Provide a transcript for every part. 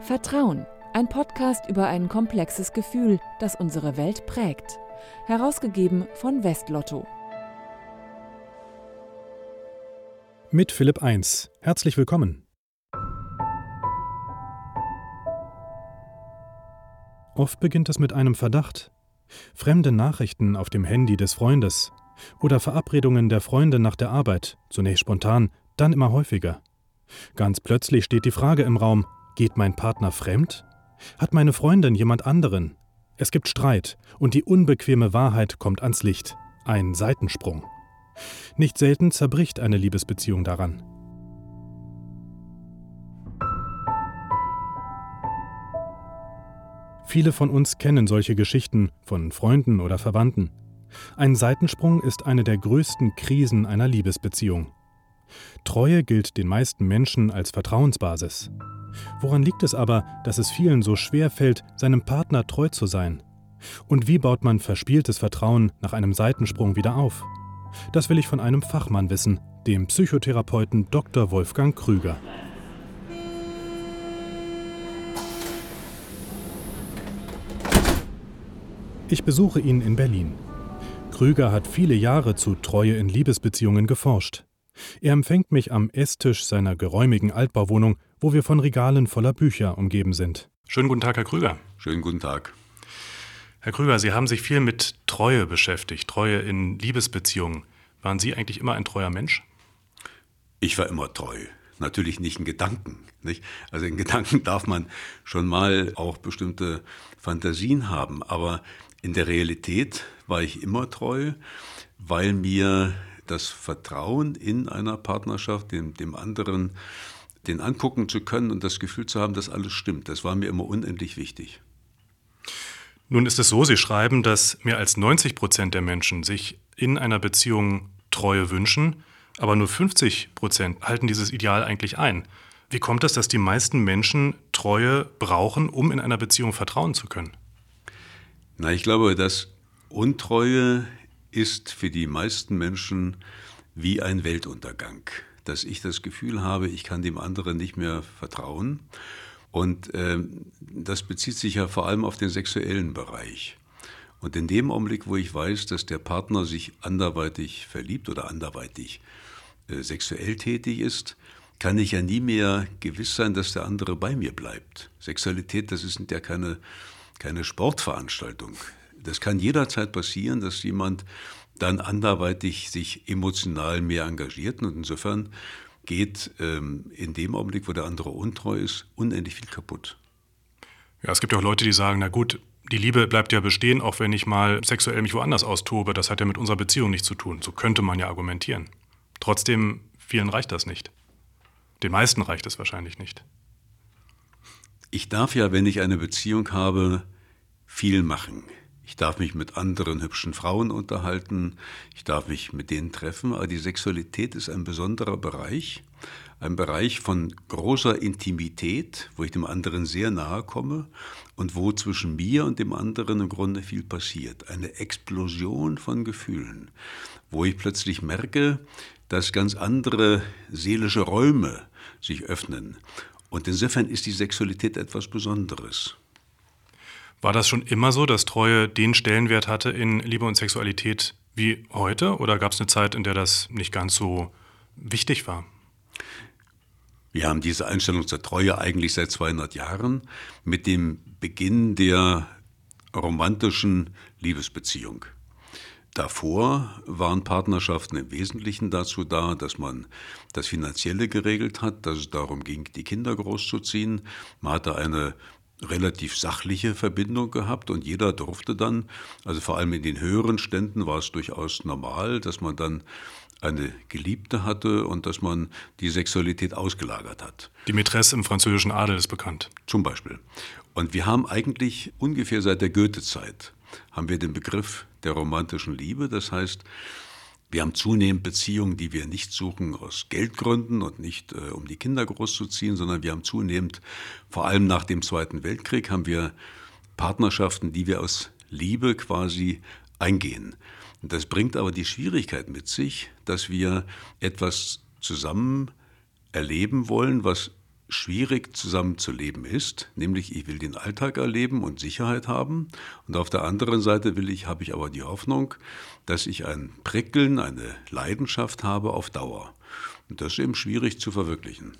Vertrauen, ein Podcast über ein komplexes Gefühl, das unsere Welt prägt. Herausgegeben von Westlotto. Mit Philipp 1. Herzlich willkommen. Oft beginnt es mit einem Verdacht. Fremde Nachrichten auf dem Handy des Freundes oder Verabredungen der Freunde nach der Arbeit, zunächst spontan, dann immer häufiger. Ganz plötzlich steht die Frage im Raum, geht mein Partner fremd? Hat meine Freundin jemand anderen? Es gibt Streit und die unbequeme Wahrheit kommt ans Licht. Ein Seitensprung. Nicht selten zerbricht eine Liebesbeziehung daran. Viele von uns kennen solche Geschichten von Freunden oder Verwandten. Ein Seitensprung ist eine der größten Krisen einer Liebesbeziehung. Treue gilt den meisten Menschen als Vertrauensbasis. Woran liegt es aber, dass es vielen so schwer fällt, seinem Partner treu zu sein? Und wie baut man verspieltes Vertrauen nach einem Seitensprung wieder auf? Das will ich von einem Fachmann wissen, dem Psychotherapeuten Dr. Wolfgang Krüger. Ich besuche ihn in Berlin. Krüger hat viele Jahre zu Treue in Liebesbeziehungen geforscht. Er empfängt mich am Esstisch seiner geräumigen Altbauwohnung, wo wir von Regalen voller Bücher umgeben sind. Schönen guten Tag, Herr Krüger. Schönen guten Tag. Herr Krüger, Sie haben sich viel mit Treue beschäftigt, Treue in Liebesbeziehungen. Waren Sie eigentlich immer ein treuer Mensch? Ich war immer treu. Natürlich nicht in Gedanken. Nicht? Also in Gedanken darf man schon mal auch bestimmte Fantasien haben. Aber in der Realität war ich immer treu, weil mir das Vertrauen in einer Partnerschaft, dem, dem anderen, den angucken zu können und das Gefühl zu haben, dass alles stimmt. Das war mir immer unendlich wichtig. Nun ist es so, Sie schreiben, dass mehr als 90 Prozent der Menschen sich in einer Beziehung Treue wünschen, aber nur 50 Prozent halten dieses Ideal eigentlich ein. Wie kommt es, dass die meisten Menschen Treue brauchen, um in einer Beziehung vertrauen zu können? Na, ich glaube, dass Untreue ist für die meisten Menschen wie ein Weltuntergang, dass ich das Gefühl habe, ich kann dem anderen nicht mehr vertrauen. Und äh, das bezieht sich ja vor allem auf den sexuellen Bereich. Und in dem Augenblick, wo ich weiß, dass der Partner sich anderweitig verliebt oder anderweitig äh, sexuell tätig ist, kann ich ja nie mehr gewiss sein, dass der andere bei mir bleibt. Sexualität, das ist ja keine, keine Sportveranstaltung. Das kann jederzeit passieren, dass jemand dann anderweitig sich emotional mehr engagiert. Und insofern geht ähm, in dem Augenblick, wo der andere untreu ist, unendlich viel kaputt. Ja, es gibt ja auch Leute, die sagen, na gut, die Liebe bleibt ja bestehen, auch wenn ich mal sexuell mich woanders austobe. Das hat ja mit unserer Beziehung nichts zu tun. So könnte man ja argumentieren. Trotzdem, vielen reicht das nicht. Den meisten reicht es wahrscheinlich nicht. Ich darf ja, wenn ich eine Beziehung habe, viel machen. Ich darf mich mit anderen hübschen Frauen unterhalten, ich darf mich mit denen treffen, aber die Sexualität ist ein besonderer Bereich, ein Bereich von großer Intimität, wo ich dem anderen sehr nahe komme und wo zwischen mir und dem anderen im Grunde viel passiert. Eine Explosion von Gefühlen, wo ich plötzlich merke, dass ganz andere seelische Räume sich öffnen. Und insofern ist die Sexualität etwas Besonderes. War das schon immer so, dass Treue den Stellenwert hatte in Liebe und Sexualität wie heute? Oder gab es eine Zeit, in der das nicht ganz so wichtig war? Wir haben diese Einstellung zur Treue eigentlich seit 200 Jahren mit dem Beginn der romantischen Liebesbeziehung. Davor waren Partnerschaften im Wesentlichen dazu da, dass man das Finanzielle geregelt hat, dass es darum ging, die Kinder großzuziehen. Man hatte eine relativ sachliche Verbindung gehabt und jeder durfte dann, also vor allem in den höheren Ständen war es durchaus normal, dass man dann eine Geliebte hatte und dass man die Sexualität ausgelagert hat. Die Mätresse im französischen Adel ist bekannt. Zum Beispiel. Und wir haben eigentlich ungefähr seit der Goethe-Zeit haben wir den Begriff der romantischen Liebe. Das heißt, wir haben zunehmend Beziehungen, die wir nicht suchen aus Geldgründen und nicht äh, um die Kinder großzuziehen, sondern wir haben zunehmend, vor allem nach dem Zweiten Weltkrieg, haben wir Partnerschaften, die wir aus Liebe quasi eingehen. Das bringt aber die Schwierigkeit mit sich, dass wir etwas zusammen erleben wollen, was schwierig zusammenzuleben ist, nämlich ich will den Alltag erleben und Sicherheit haben und auf der anderen Seite will ich, habe ich aber die Hoffnung, dass ich ein Prickeln, eine Leidenschaft habe auf Dauer. Und das ist eben schwierig zu verwirklichen.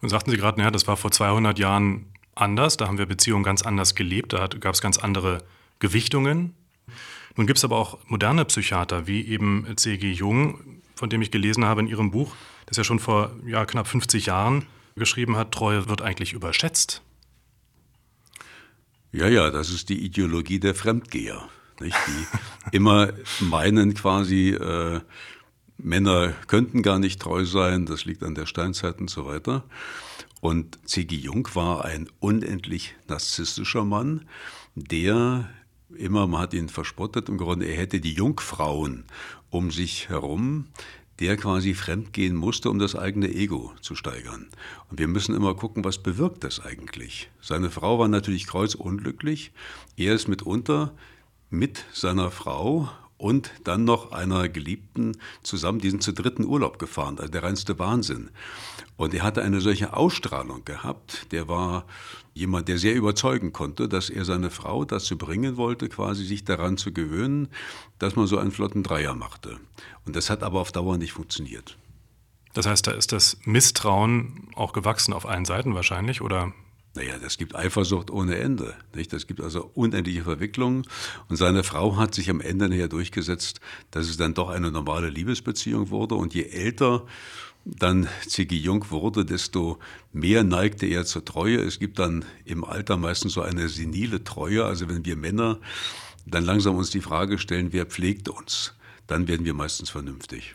Nun sagten Sie gerade, ja, das war vor 200 Jahren anders, da haben wir Beziehungen ganz anders gelebt, da gab es ganz andere Gewichtungen. Nun gibt es aber auch moderne Psychiater, wie eben C.G. Jung, von dem ich gelesen habe in Ihrem Buch, das er schon vor ja, knapp 50 Jahren geschrieben hat, Treue wird eigentlich überschätzt. Ja, ja, das ist die Ideologie der Fremdgeher, nicht? die immer meinen quasi, äh, Männer könnten gar nicht treu sein, das liegt an der Steinzeit und so weiter. Und C.G. Jung war ein unendlich narzisstischer Mann, der immer, man hat ihn verspottet, im Grunde, er hätte die Jungfrauen um sich herum, der quasi fremdgehen musste, um das eigene Ego zu steigern. Und wir müssen immer gucken, was bewirkt das eigentlich? Seine Frau war natürlich kreuzunglücklich. Er ist mitunter mit seiner Frau und dann noch einer Geliebten zusammen diesen zu dritten Urlaub gefahren, also der reinste Wahnsinn. Und er hatte eine solche Ausstrahlung gehabt, der war jemand, der sehr überzeugen konnte, dass er seine Frau dazu bringen wollte, quasi sich daran zu gewöhnen, dass man so einen flotten Dreier machte. Und das hat aber auf Dauer nicht funktioniert. Das heißt, da ist das Misstrauen auch gewachsen auf allen Seiten wahrscheinlich, oder naja, das gibt Eifersucht ohne Ende. Nicht? Das gibt also unendliche Verwicklungen. Und seine Frau hat sich am Ende nachher durchgesetzt, dass es dann doch eine normale Liebesbeziehung wurde. Und je älter dann Ziggy Jung wurde, desto mehr neigte er zur Treue. Es gibt dann im Alter meistens so eine senile Treue. Also wenn wir Männer dann langsam uns die Frage stellen, wer pflegt uns, dann werden wir meistens vernünftig.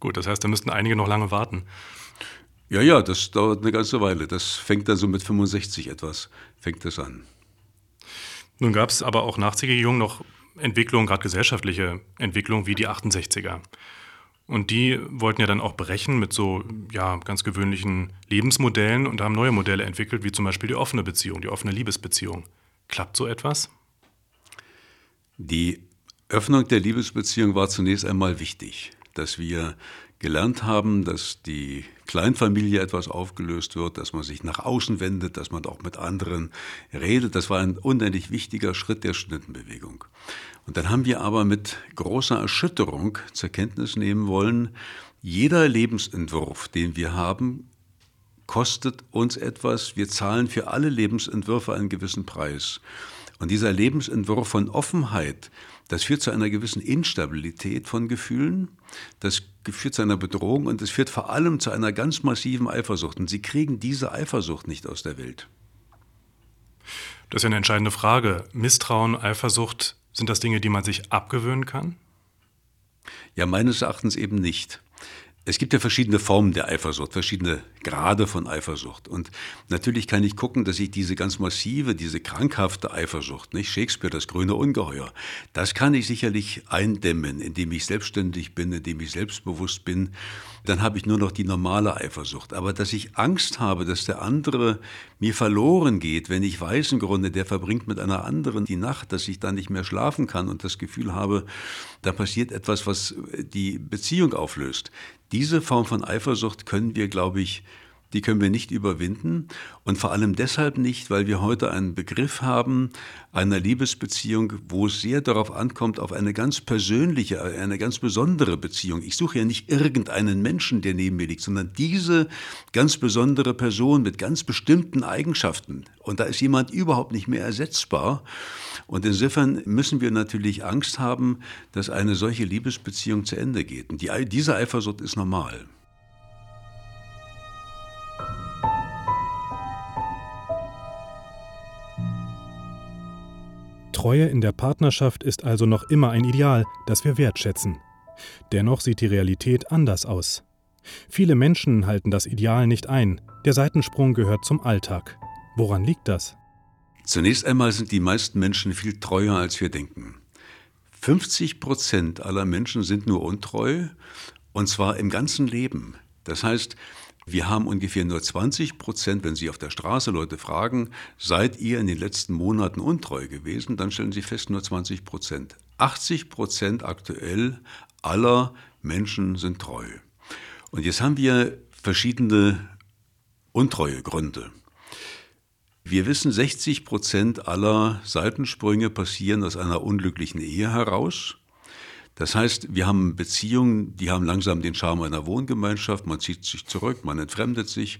Gut, das heißt, da müssten einige noch lange warten. Ja, ja, das dauert eine ganze Weile. Das fängt dann so mit 65 etwas, fängt das an. Nun gab es aber auch nach C.G. Jung noch Entwicklungen, gerade gesellschaftliche Entwicklungen wie die 68er. Und die wollten ja dann auch brechen mit so ja, ganz gewöhnlichen Lebensmodellen und haben neue Modelle entwickelt, wie zum Beispiel die offene Beziehung, die offene Liebesbeziehung. Klappt so etwas? Die Öffnung der Liebesbeziehung war zunächst einmal wichtig, dass wir gelernt haben, dass die Kleinfamilie etwas aufgelöst wird, dass man sich nach außen wendet, dass man auch mit anderen redet. Das war ein unendlich wichtiger Schritt der Studentenbewegung. Und dann haben wir aber mit großer Erschütterung zur Kenntnis nehmen wollen, jeder Lebensentwurf, den wir haben, kostet uns etwas. Wir zahlen für alle Lebensentwürfe einen gewissen Preis. Und dieser Lebensentwurf von Offenheit, das führt zu einer gewissen Instabilität von Gefühlen, das führt zu einer Bedrohung und es führt vor allem zu einer ganz massiven Eifersucht. Und Sie kriegen diese Eifersucht nicht aus der Welt. Das ist eine entscheidende Frage. Misstrauen, Eifersucht, sind das Dinge, die man sich abgewöhnen kann? Ja, meines Erachtens eben nicht. Es gibt ja verschiedene Formen der Eifersucht, verschiedene Grade von Eifersucht. Und natürlich kann ich gucken, dass ich diese ganz massive, diese krankhafte Eifersucht, nicht Shakespeare, das grüne Ungeheuer, das kann ich sicherlich eindämmen, indem ich selbstständig bin, indem ich selbstbewusst bin. Dann habe ich nur noch die normale Eifersucht. Aber dass ich Angst habe, dass der andere mir verloren geht, wenn ich weiß im Grunde, der verbringt mit einer anderen die Nacht, dass ich dann nicht mehr schlafen kann und das Gefühl habe, da passiert etwas, was die Beziehung auflöst diese Form von Eifersucht können wir, glaube ich, die können wir nicht überwinden und vor allem deshalb nicht, weil wir heute einen Begriff haben einer Liebesbeziehung, wo es sehr darauf ankommt, auf eine ganz persönliche, eine ganz besondere Beziehung. Ich suche ja nicht irgendeinen Menschen, der neben mir liegt, sondern diese ganz besondere Person mit ganz bestimmten Eigenschaften. Und da ist jemand überhaupt nicht mehr ersetzbar. Und insofern müssen wir natürlich Angst haben, dass eine solche Liebesbeziehung zu Ende geht. Und die, diese Eifersucht ist normal. Treue in der Partnerschaft ist also noch immer ein Ideal, das wir wertschätzen. Dennoch sieht die Realität anders aus. Viele Menschen halten das Ideal nicht ein. Der Seitensprung gehört zum Alltag. Woran liegt das? Zunächst einmal sind die meisten Menschen viel treuer, als wir denken. 50 Prozent aller Menschen sind nur untreu, und zwar im ganzen Leben. Das heißt, wir haben ungefähr nur 20 Prozent, wenn Sie auf der Straße Leute fragen, seid ihr in den letzten Monaten untreu gewesen, dann stellen Sie fest, nur 20 Prozent. 80 Prozent aktuell aller Menschen sind treu. Und jetzt haben wir verschiedene Untreuegründe. Wir wissen, 60 Prozent aller Seitensprünge passieren aus einer unglücklichen Ehe heraus. Das heißt, wir haben Beziehungen, die haben langsam den Charme einer Wohngemeinschaft, man zieht sich zurück, man entfremdet sich,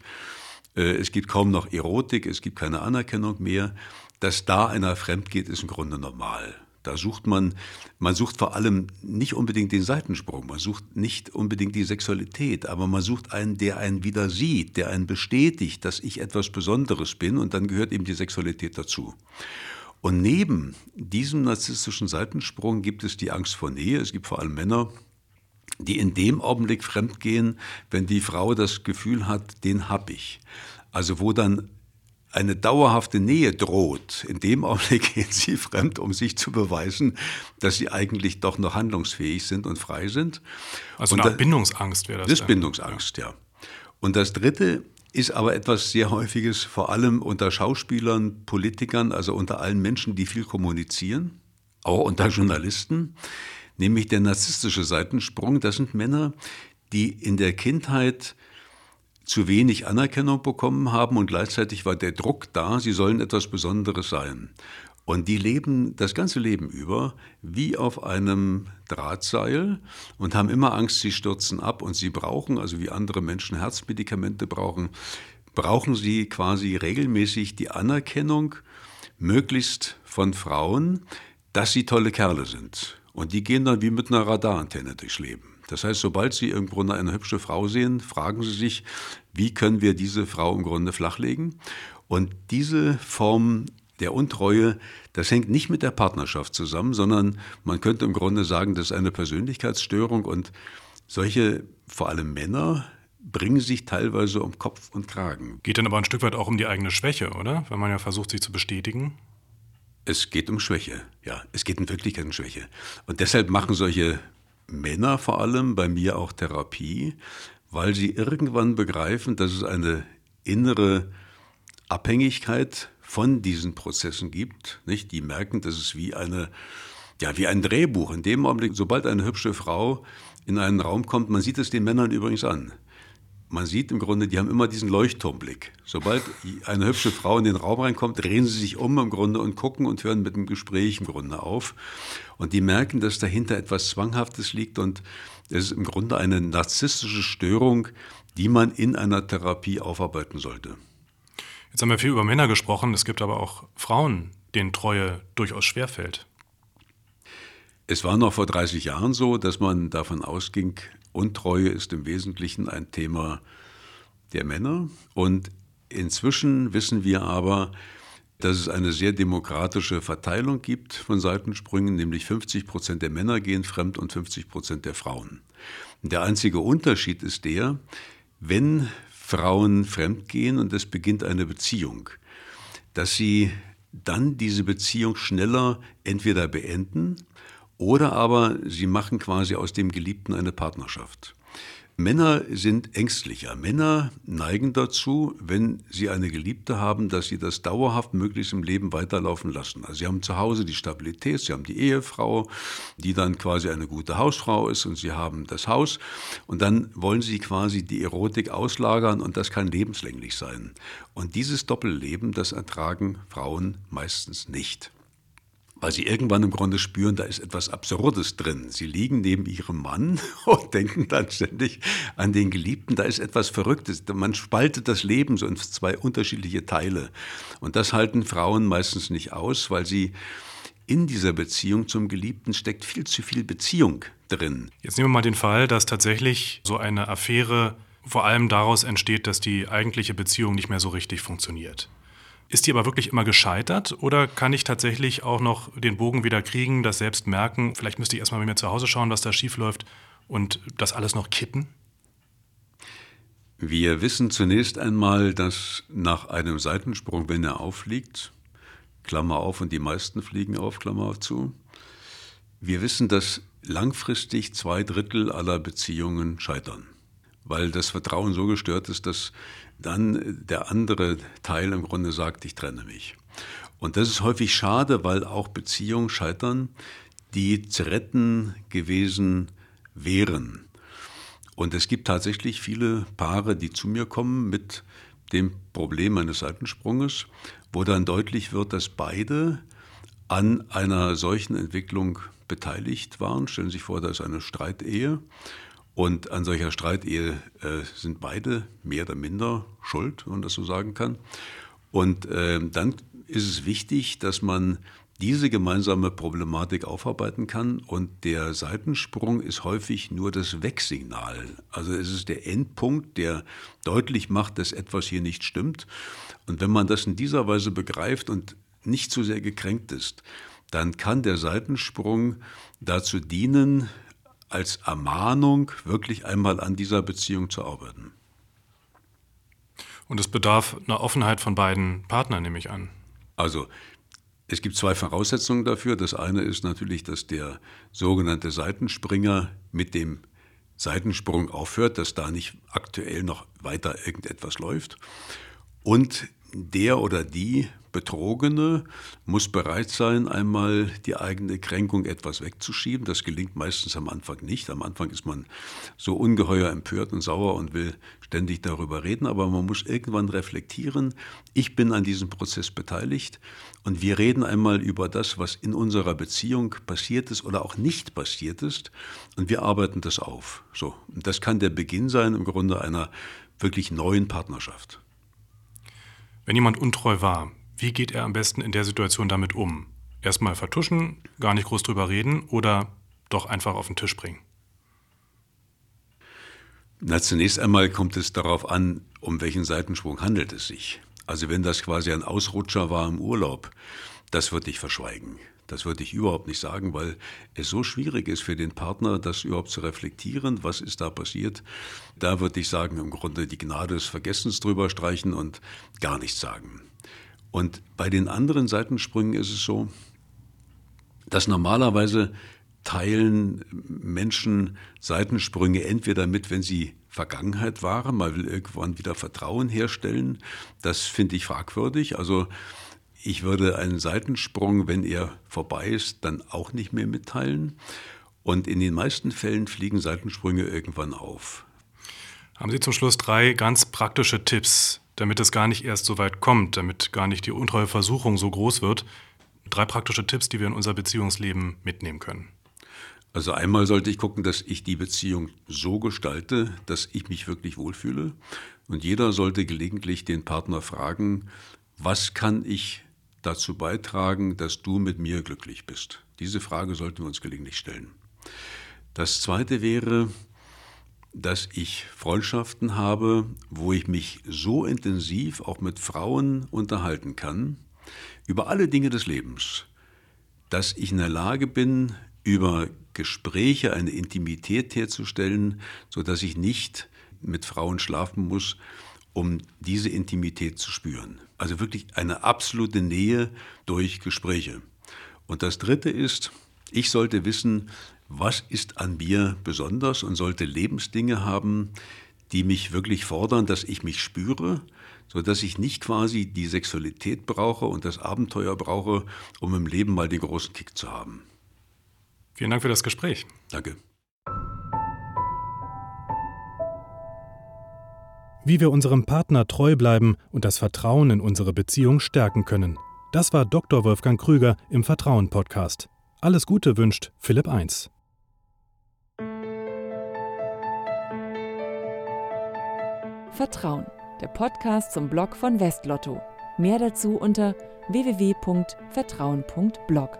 äh, es gibt kaum noch Erotik, es gibt keine Anerkennung mehr. Dass da einer fremd geht, ist im Grunde normal. Da sucht man, man sucht vor allem nicht unbedingt den Seitensprung, man sucht nicht unbedingt die Sexualität, aber man sucht einen, der einen wieder sieht, der einen bestätigt, dass ich etwas Besonderes bin und dann gehört eben die Sexualität dazu. Und neben diesem narzisstischen Seitensprung gibt es die Angst vor Nähe. Es gibt vor allem Männer, die in dem Augenblick fremdgehen, wenn die Frau das Gefühl hat, den hab ich. Also wo dann eine dauerhafte Nähe droht, in dem Augenblick gehen sie fremd, um sich zu beweisen, dass sie eigentlich doch noch handlungsfähig sind und frei sind. Also eine Art Bindungsangst wäre das. Das ist Bindungsangst, ja. Und das Dritte ist aber etwas sehr Häufiges, vor allem unter Schauspielern, Politikern, also unter allen Menschen, die viel kommunizieren, auch unter Journalisten, nämlich der narzisstische Seitensprung. Das sind Männer, die in der Kindheit zu wenig Anerkennung bekommen haben und gleichzeitig war der Druck da, sie sollen etwas Besonderes sein. Und die leben das ganze Leben über wie auf einem Drahtseil und haben immer Angst, sie stürzen ab und sie brauchen, also wie andere Menschen Herzmedikamente brauchen, brauchen sie quasi regelmäßig die Anerkennung, möglichst von Frauen, dass sie tolle Kerle sind. Und die gehen dann wie mit einer Radarantenne durchs Leben. Das heißt, sobald Sie irgendwo eine hübsche Frau sehen, fragen Sie sich, wie können wir diese Frau im Grunde flachlegen? Und diese Form der Untreue, das hängt nicht mit der Partnerschaft zusammen, sondern man könnte im Grunde sagen, das ist eine Persönlichkeitsstörung und solche, vor allem Männer, bringen sich teilweise um Kopf und Kragen. Geht dann aber ein Stück weit auch um die eigene Schwäche, oder? Wenn man ja versucht, sich zu bestätigen. Es geht um Schwäche, ja. Es geht in Wirklichkeit um Schwäche. Und deshalb machen solche Männer vor allem, bei mir auch Therapie, weil sie irgendwann begreifen, dass es eine innere Abhängigkeit von diesen Prozessen gibt. Nicht? Die merken, dass es wie eine, ja, wie ein Drehbuch. In dem Augenblick, sobald eine hübsche Frau in einen Raum kommt, man sieht es den Männern übrigens an man sieht im Grunde, die haben immer diesen Leuchtturmblick. Sobald eine hübsche Frau in den Raum reinkommt, drehen sie sich um im Grunde und gucken und hören mit dem Gespräch im Grunde auf. Und die merken, dass dahinter etwas Zwanghaftes liegt und es ist im Grunde eine narzisstische Störung, die man in einer Therapie aufarbeiten sollte. Jetzt haben wir viel über Männer gesprochen, es gibt aber auch Frauen, denen Treue durchaus schwerfällt. Es war noch vor 30 Jahren so, dass man davon ausging, Untreue ist im Wesentlichen ein Thema der Männer. Und inzwischen wissen wir aber, dass es eine sehr demokratische Verteilung gibt von Seitensprüngen, nämlich 50 Prozent der Männer gehen fremd und 50 Prozent der Frauen. Der einzige Unterschied ist der, wenn Frauen fremd gehen und es beginnt eine Beziehung, dass sie dann diese Beziehung schneller entweder beenden oder aber sie machen quasi aus dem Geliebten eine Partnerschaft. Männer sind ängstlicher. Männer neigen dazu, wenn sie eine Geliebte haben, dass sie das dauerhaft möglichst im Leben weiterlaufen lassen. Also sie haben zu Hause die Stabilität, sie haben die Ehefrau, die dann quasi eine gute Hausfrau ist und sie haben das Haus und dann wollen sie quasi die Erotik auslagern und das kann lebenslänglich sein. Und dieses Doppelleben, das ertragen Frauen meistens nicht weil sie irgendwann im Grunde spüren, da ist etwas Absurdes drin. Sie liegen neben ihrem Mann und denken dann ständig an den Geliebten, da ist etwas Verrücktes. Man spaltet das Leben so in zwei unterschiedliche Teile. Und das halten Frauen meistens nicht aus, weil sie in dieser Beziehung zum Geliebten steckt viel zu viel Beziehung drin. Jetzt nehmen wir mal den Fall, dass tatsächlich so eine Affäre vor allem daraus entsteht, dass die eigentliche Beziehung nicht mehr so richtig funktioniert. Ist die aber wirklich immer gescheitert oder kann ich tatsächlich auch noch den Bogen wieder kriegen, das selbst merken? Vielleicht müsste ich erstmal bei mir zu Hause schauen, was da schief läuft und das alles noch kitten? Wir wissen zunächst einmal, dass nach einem Seitensprung, wenn er auffliegt, Klammer auf und die meisten fliegen auf, Klammer auf zu, wir wissen, dass langfristig zwei Drittel aller Beziehungen scheitern, weil das Vertrauen so gestört ist, dass dann der andere Teil im Grunde sagt, ich trenne mich. Und das ist häufig schade, weil auch Beziehungen scheitern, die zu retten gewesen wären. Und es gibt tatsächlich viele Paare, die zu mir kommen mit dem Problem eines Seitensprunges, wo dann deutlich wird, dass beide an einer solchen Entwicklung beteiligt waren. Stellen Sie sich vor, da ist eine Streitehe und an solcher Streitehe äh, sind beide mehr oder minder schuld, wenn man das so sagen kann. Und äh, dann ist es wichtig, dass man diese gemeinsame Problematik aufarbeiten kann. Und der Seitensprung ist häufig nur das Wegsignal. Also es ist der Endpunkt, der deutlich macht, dass etwas hier nicht stimmt. Und wenn man das in dieser Weise begreift und nicht zu sehr gekränkt ist, dann kann der Seitensprung dazu dienen, als Ermahnung wirklich einmal an dieser Beziehung zu arbeiten. Und es bedarf einer Offenheit von beiden Partnern, nehme ich an. Also es gibt zwei Voraussetzungen dafür. Das eine ist natürlich, dass der sogenannte Seitenspringer mit dem Seitensprung aufhört, dass da nicht aktuell noch weiter irgendetwas läuft. Und der oder die Betrogene muss bereit sein, einmal die eigene Kränkung etwas wegzuschieben. Das gelingt meistens am Anfang nicht. Am Anfang ist man so ungeheuer empört und sauer und will ständig darüber reden, aber man muss irgendwann reflektieren, ich bin an diesem Prozess beteiligt und wir reden einmal über das, was in unserer Beziehung passiert ist oder auch nicht passiert ist und wir arbeiten das auf. So, das kann der Beginn sein im Grunde einer wirklich neuen Partnerschaft. Wenn jemand untreu war, wie geht er am besten in der Situation damit um? Erstmal vertuschen, gar nicht groß drüber reden oder doch einfach auf den Tisch bringen? Na, zunächst einmal kommt es darauf an, um welchen Seitensprung handelt es sich. Also wenn das quasi ein Ausrutscher war im Urlaub, das würde ich verschweigen. Das würde ich überhaupt nicht sagen, weil es so schwierig ist für den Partner, das überhaupt zu reflektieren, was ist da passiert. Da würde ich sagen, im Grunde die Gnade des Vergessens drüber streichen und gar nichts sagen. Und bei den anderen Seitensprüngen ist es so, dass normalerweise teilen Menschen Seitensprünge entweder mit, wenn sie Vergangenheit waren, man will irgendwann wieder Vertrauen herstellen. Das finde ich fragwürdig. Also ich würde einen Seitensprung, wenn er vorbei ist, dann auch nicht mehr mitteilen. Und in den meisten Fällen fliegen Seitensprünge irgendwann auf. Haben Sie zum Schluss drei ganz praktische Tipps, damit es gar nicht erst so weit kommt, damit gar nicht die untreue Versuchung so groß wird. Drei praktische Tipps, die wir in unser Beziehungsleben mitnehmen können. Also einmal sollte ich gucken, dass ich die Beziehung so gestalte, dass ich mich wirklich wohlfühle. Und jeder sollte gelegentlich den Partner fragen, was kann ich dazu beitragen, dass du mit mir glücklich bist? Diese Frage sollten wir uns gelegentlich stellen. Das Zweite wäre, dass ich Freundschaften habe, wo ich mich so intensiv auch mit Frauen unterhalten kann, über alle Dinge des Lebens, dass ich in der Lage bin, über Gespräche eine Intimität herzustellen, sodass ich nicht mit Frauen schlafen muss, um diese Intimität zu spüren. Also wirklich eine absolute Nähe durch Gespräche. Und das Dritte ist, ich sollte wissen, was ist an mir besonders und sollte Lebensdinge haben, die mich wirklich fordern, dass ich mich spüre, sodass ich nicht quasi die Sexualität brauche und das Abenteuer brauche, um im Leben mal den großen Kick zu haben. Vielen Dank für das Gespräch. Danke. Wie wir unserem Partner treu bleiben und das Vertrauen in unsere Beziehung stärken können. Das war Dr. Wolfgang Krüger im Vertrauen Podcast. Alles Gute wünscht Philipp 1. Vertrauen, der Podcast zum Blog von Westlotto. Mehr dazu unter www.vertrauen.blog.